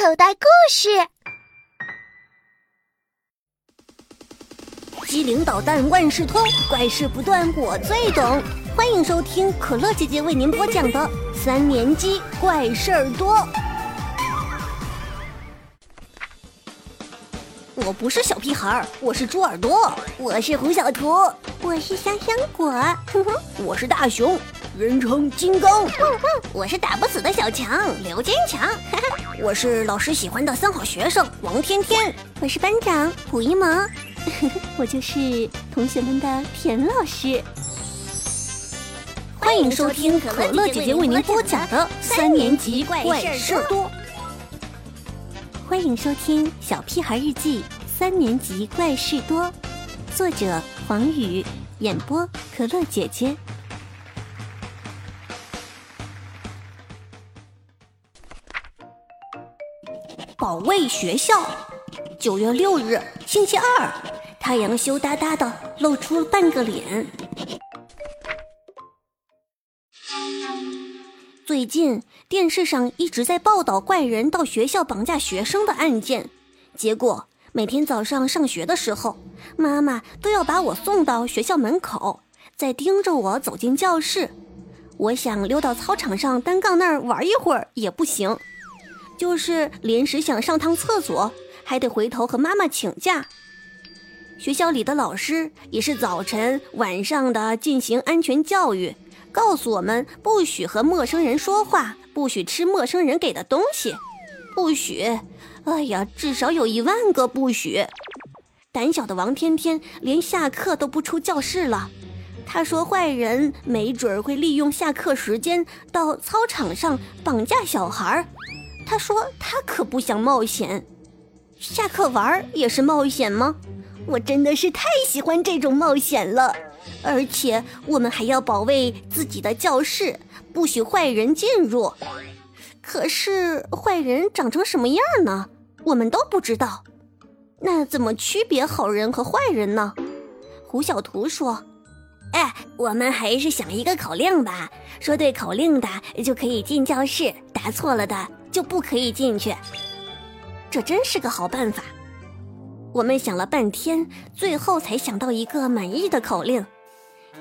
口袋故事。机灵捣蛋万事通，怪事不断我最懂。欢迎收听可乐姐姐为您播讲的三年级怪事儿多。我不是小屁孩儿，我是猪耳朵，我是胡小图，我是香香果，哼哼，我是大熊，人称金刚，我是打不死的小强刘坚强，哈哈，我是老师喜欢的三好学生王天天，我是班长胡一萌，我就是同学们的田老师。欢迎收听可乐姐姐为您播讲的三年级怪事多。欢迎收听《小屁孩日记》三年级怪事多，作者黄宇，演播可乐姐姐。保卫学校。九月六日，星期二，太阳羞答答的，露出了半个脸。最近电视上一直在报道怪人到学校绑架学生的案件，结果每天早上上学的时候，妈妈都要把我送到学校门口，再盯着我走进教室。我想溜到操场上单杠那儿玩一会儿也不行，就是临时想上趟厕所，还得回头和妈妈请假。学校里的老师也是早晨、晚上的进行安全教育。告诉我们不许和陌生人说话，不许吃陌生人给的东西，不许！哎呀，至少有一万个不许！胆小的王天天连下课都不出教室了。他说坏人没准会利用下课时间到操场上绑架小孩儿。他说他可不想冒险。下课玩儿也是冒险吗？我真的是太喜欢这种冒险了。而且我们还要保卫自己的教室，不许坏人进入。可是坏人长成什么样呢？我们都不知道。那怎么区别好人和坏人呢？胡小图说：“哎，我们还是想一个口令吧，说对口令的就可以进教室，答错了的就不可以进去。这真是个好办法。”我们想了半天，最后才想到一个满意的口令。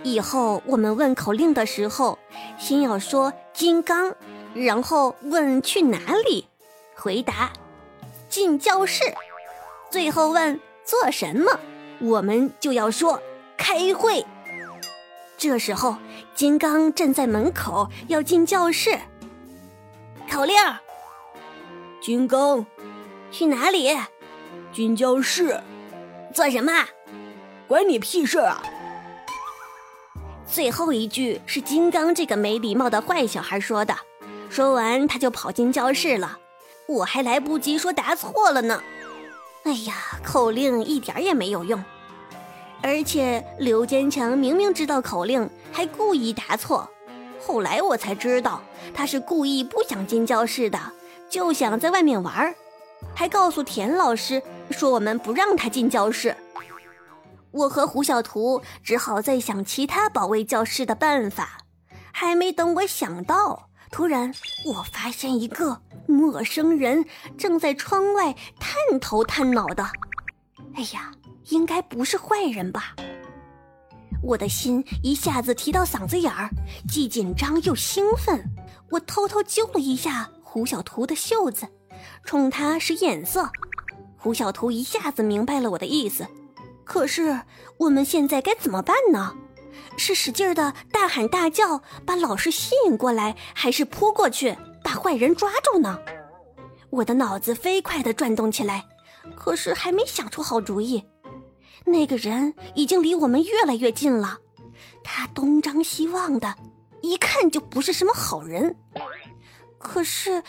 以后我们问口令的时候，先要说“金刚”，然后问去哪里，回答“进教室”，最后问做什么，我们就要说“开会”。这时候，金刚站在门口要进教室。口令：金刚，去哪里？进教室。做什么？关你屁事啊！最后一句是金刚这个没礼貌的坏小孩说的，说完他就跑进教室了，我还来不及说答错了呢。哎呀，口令一点也没有用，而且刘坚强明明知道口令，还故意答错。后来我才知道他是故意不想进教室的，就想在外面玩，还告诉田老师说我们不让他进教室。我和胡小图只好再想其他保卫教室的办法，还没等我想到，突然我发现一个陌生人正在窗外探头探脑的。哎呀，应该不是坏人吧？我的心一下子提到嗓子眼儿，既紧张又兴奋。我偷偷揪了一下胡小图的袖子，冲他使眼色。胡小图一下子明白了我的意思。可是我们现在该怎么办呢？是使劲的大喊大叫把老师吸引过来，还是扑过去把坏人抓住呢？我的脑子飞快地转动起来，可是还没想出好主意。那个人已经离我们越来越近了，他东张西望的，一看就不是什么好人。可是，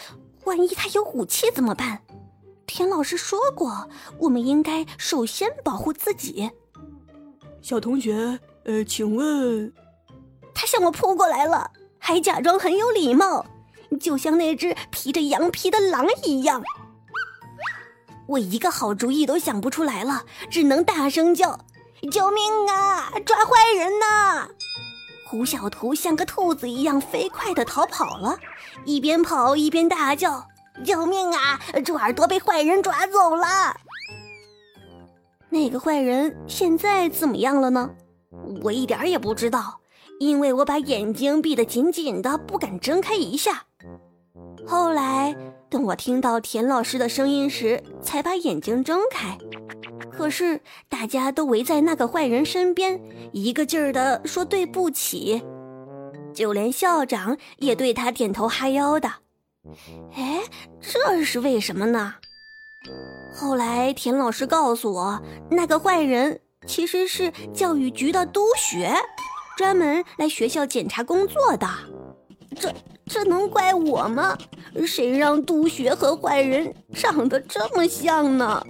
万一他有武器怎么办？田老师说过，我们应该首先保护自己。小同学，呃，请问，他向我扑过来了，还假装很有礼貌，就像那只披着羊皮的狼一样。我一个好主意都想不出来了，只能大声叫：“救命啊！抓坏人呐！”胡小图像个兔子一样飞快地逃跑了，一边跑一边大叫。救命啊！猪耳朵被坏人抓走了。那个坏人现在怎么样了呢？我一点也不知道，因为我把眼睛闭得紧紧的，不敢睁开一下。后来，等我听到田老师的声音时，才把眼睛睁开。可是大家都围在那个坏人身边，一个劲儿的说对不起，就连校长也对他点头哈腰的。哎，这是为什么呢？后来田老师告诉我，那个坏人其实是教育局的督学，专门来学校检查工作的。这这能怪我吗？谁让督学和坏人长得这么像呢？